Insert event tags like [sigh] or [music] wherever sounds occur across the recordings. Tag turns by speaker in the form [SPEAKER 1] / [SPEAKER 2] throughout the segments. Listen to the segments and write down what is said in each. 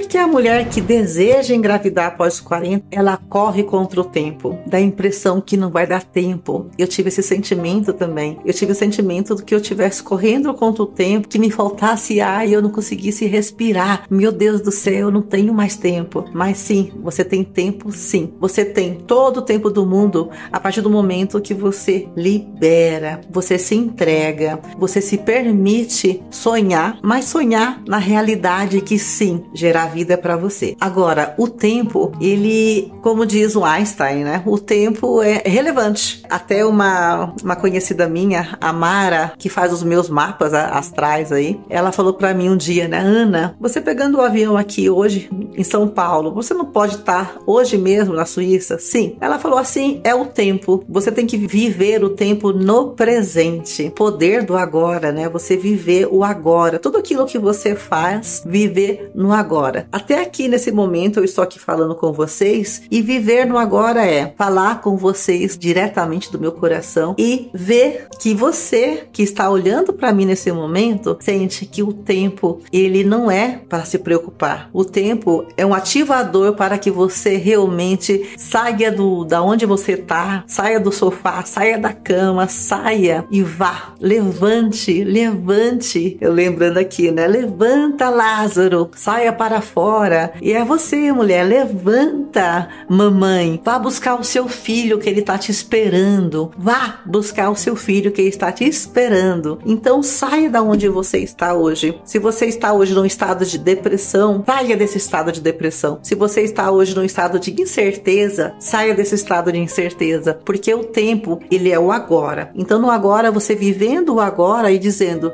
[SPEAKER 1] Porque a mulher que deseja engravidar após os 40, ela corre contra o tempo. Dá a impressão que não vai dar tempo. Eu tive esse sentimento também. Eu tive o sentimento do que eu tivesse correndo contra o tempo, que me faltasse ar e eu não conseguisse respirar. Meu Deus do céu, eu não tenho mais tempo. Mas sim, você tem tempo sim. Você tem todo o tempo do mundo a partir do momento que você libera, você se entrega, você se permite sonhar, mas sonhar na realidade que sim, gerar vida para você. Agora, o tempo, ele, como diz o Einstein, né? O tempo é relevante. Até uma, uma conhecida minha, a Mara, que faz os meus mapas astrais aí, ela falou para mim um dia, né? Ana, você pegando o avião aqui hoje em São Paulo, você não pode estar hoje mesmo na Suíça? Sim. Ela falou assim: é o tempo. Você tem que viver o tempo no presente. Poder do agora, né? Você viver o agora. Tudo aquilo que você faz, viver no agora. Até aqui nesse momento eu estou aqui falando com vocês e viver no agora é falar com vocês diretamente do meu coração e ver que você que está olhando para mim nesse momento sente que o tempo ele não é para se preocupar. O tempo é um ativador para que você realmente saia do da onde você tá, saia do sofá, saia da cama, saia e vá, levante, levante. Eu lembrando aqui, né? Levanta, Lázaro, saia para fora. E é você, mulher, levanta, mamãe, vá buscar o seu filho que ele está te esperando. Vá buscar o seu filho que ele está te esperando. Então saia da onde você está hoje. Se você está hoje num estado de depressão, saia desse estado de depressão. Se você está hoje num estado de incerteza, saia desse estado de incerteza, porque o tempo, ele é o agora. Então no agora você vivendo o agora e dizendo: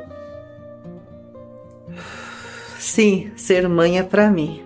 [SPEAKER 1] Sim, ser mãe é para mim.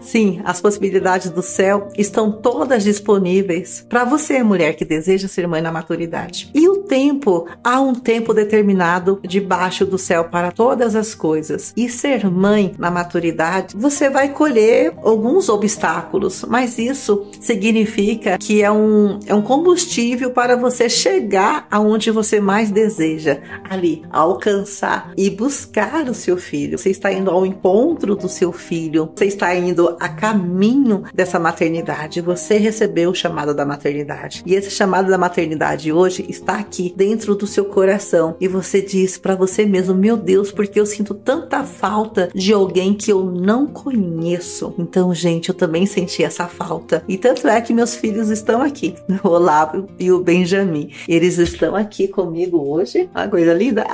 [SPEAKER 1] Sim, as possibilidades do céu estão todas disponíveis para você, mulher que deseja ser mãe na maturidade. E o tempo, há um tempo determinado debaixo do céu para todas as coisas. E ser mãe na maturidade, você vai colher alguns obstáculos, mas isso significa que é um, é um combustível para você chegar aonde você mais deseja, ali, alcançar e buscar o seu filho. Você está indo ao encontro do seu filho, você está indo a caminho dessa maternidade. Você recebeu o chamado da maternidade. E esse chamado da maternidade hoje está aqui dentro do seu coração. E você diz para você mesmo: Meu Deus, porque eu sinto tanta falta de alguém que eu não conheço. Então, gente, eu também senti essa falta. E tanto é que meus filhos estão aqui, [laughs] o Olavo e o Benjamin. Eles estão aqui comigo hoje. Uma coisa linda.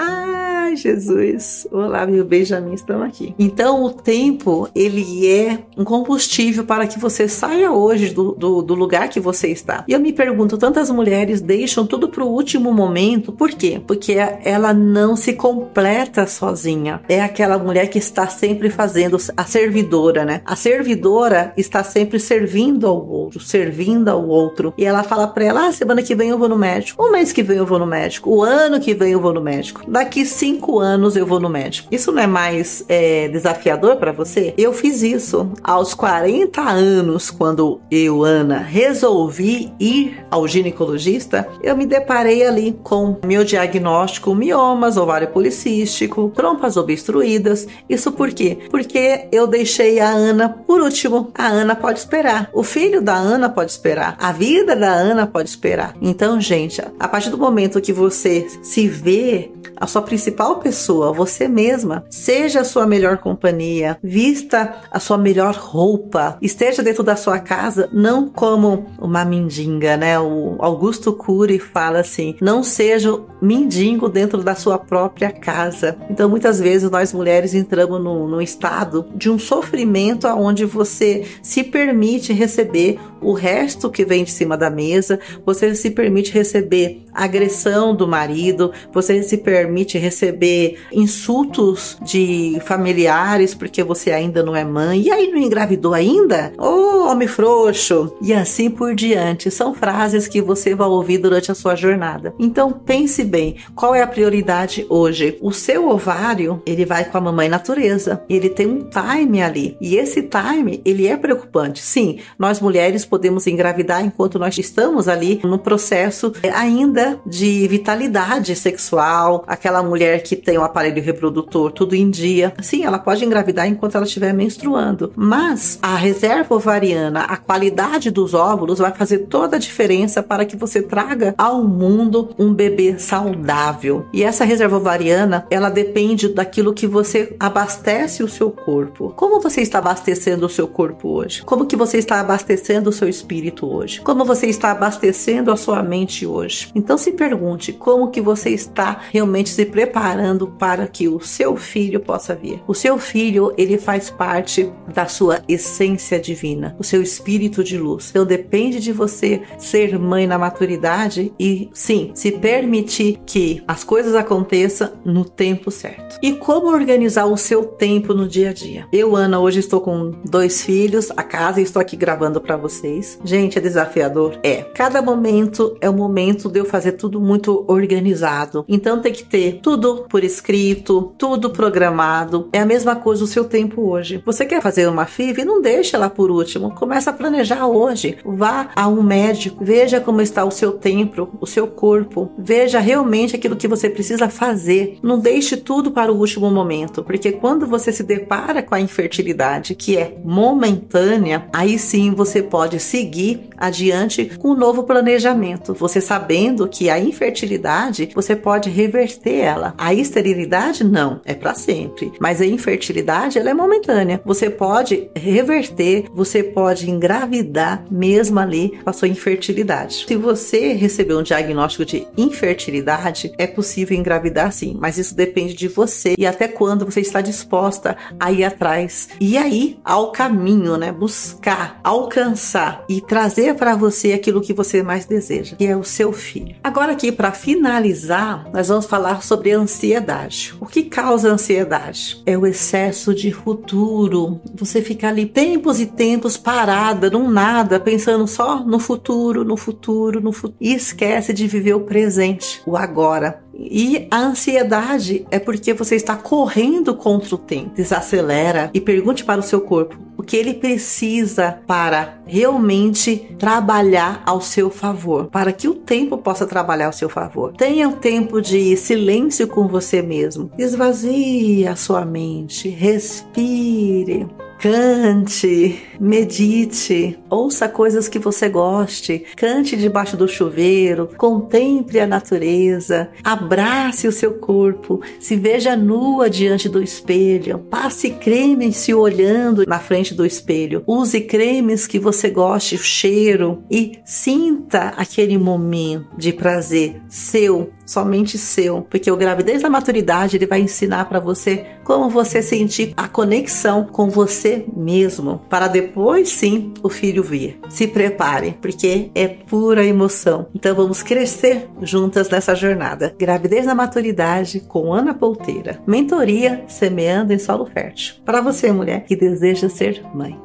[SPEAKER 1] Ai, Jesus! O Olavo e o Benjamin estão aqui. Então, o tempo, ele é um combustível para que você saia hoje do, do, do lugar que você está. E eu me pergunto, tantas mulheres deixam tudo para o último momento, por quê? Porque ela não se completa sozinha. É aquela mulher que está sempre fazendo a servidora, né? A servidora está sempre servindo ao outro, servindo ao outro. E ela fala para ela: ah, semana que vem eu vou no médico, o mês que vem eu vou no médico, o ano que vem eu vou no médico, daqui cinco anos eu vou no médico. Isso não é mais é, desafiador para você? Eu fiz isso aos aos 40 anos, quando eu, Ana, resolvi ir ao ginecologista, eu me deparei ali com meu diagnóstico miomas, ovário policístico, trompas obstruídas. Isso por quê? Porque eu deixei a Ana por último. A Ana pode esperar. O filho da Ana pode esperar. A vida da Ana pode esperar. Então, gente, a partir do momento que você se vê a sua principal pessoa, você mesma, seja a sua melhor companhia, vista a sua melhor roupa, esteja dentro da sua casa, não como uma mendiga, né? O Augusto Cury fala assim: não seja mendigo dentro da sua própria casa. Então, muitas vezes nós mulheres entramos num, estado de um sofrimento aonde você se permite receber o resto que vem de cima da mesa, você se permite receber agressão do marido, você se permite receber insultos de familiares porque você ainda não é mãe, e aí não engravidou ainda? Ô oh, homem frouxo! E assim por diante. São frases que você vai ouvir durante a sua jornada. Então pense bem, qual é a prioridade hoje? O seu ovário, ele vai com a mamãe natureza. Ele tem um time ali. E esse time, ele é preocupante. Sim, nós mulheres podemos engravidar enquanto nós estamos ali no processo é, ainda de vitalidade sexual, aquela mulher que tem o um aparelho reprodutor tudo em dia. Sim, ela pode engravidar enquanto ela estiver menstruando, mas a reserva ovariana, a qualidade dos óvulos vai fazer toda a diferença para que você traga ao mundo um bebê saudável. E essa reserva ovariana, ela depende daquilo que você abastece o seu corpo. Como você está abastecendo o seu corpo hoje? Como que você está abastecendo o seu espírito hoje? Como você está abastecendo a sua mente hoje? Então se pergunte como que você está realmente se preparando para que o seu filho possa vir. O seu filho, ele faz parte da sua essência divina, o seu espírito de luz. Então depende de você ser mãe na maturidade e sim, se permitir que as coisas aconteçam no tempo certo. E como organizar o seu tempo no dia a dia? Eu, Ana, hoje estou com dois filhos, a casa e estou aqui gravando para vocês. Gente, é desafiador? É. Cada momento é o momento de eu fazer tudo muito organizado. Então tem que ter tudo por escrito, tudo programado. É a mesma coisa o seu tempo hoje. Você quer fazer uma FIV? Não deixa ela por último. Começa a planejar hoje. Vá a um médico, veja como está o seu tempo, o seu corpo. Veja realmente aquilo que você precisa fazer. Não deixe tudo para o último momento, porque quando você se depara com a infertilidade, que é momentânea, aí sim você pode seguir adiante com um novo planejamento. Você sabendo que a infertilidade você pode reverter ela. A esterilidade não, é para sempre. Mas a infertilidade ela é momentânea. Você pode reverter, você pode engravidar mesmo ali com a sua infertilidade. Se você recebeu um diagnóstico de infertilidade, é possível engravidar sim, mas isso depende de você e até quando você está disposta a ir atrás. E aí, ao caminho, né? Buscar, alcançar e trazer para você aquilo que você mais deseja, que é o seu filho. Agora aqui para finalizar, nós vamos falar sobre ansiedade. O que causa ansiedade? É o excesso de futuro. Você fica ali tempos e tempos parada, num nada, pensando só no futuro, no futuro, no futuro e esquece de viver o presente, o agora. E a ansiedade é porque você está correndo contra o tempo. Desacelera e pergunte para o seu corpo que ele precisa para realmente trabalhar ao seu favor, para que o tempo possa trabalhar ao seu favor. Tenha um tempo de silêncio com você mesmo. Esvazie a sua mente, respire. Cante, medite, ouça coisas que você goste, cante debaixo do chuveiro, contemple a natureza, abrace o seu corpo, se veja nua diante do espelho, passe creme se olhando na frente do espelho, use cremes que você goste, o cheiro e sinta aquele momento de prazer seu, somente seu, porque o gravidez da maturidade ele vai ensinar para você como você sentir a conexão com você mesmo, para depois sim o filho vir. Se prepare, porque é pura emoção. Então vamos crescer juntas nessa jornada. Gravidez da maturidade com Ana Polteira. Mentoria semeando em solo fértil. Para você, mulher que deseja ser mãe.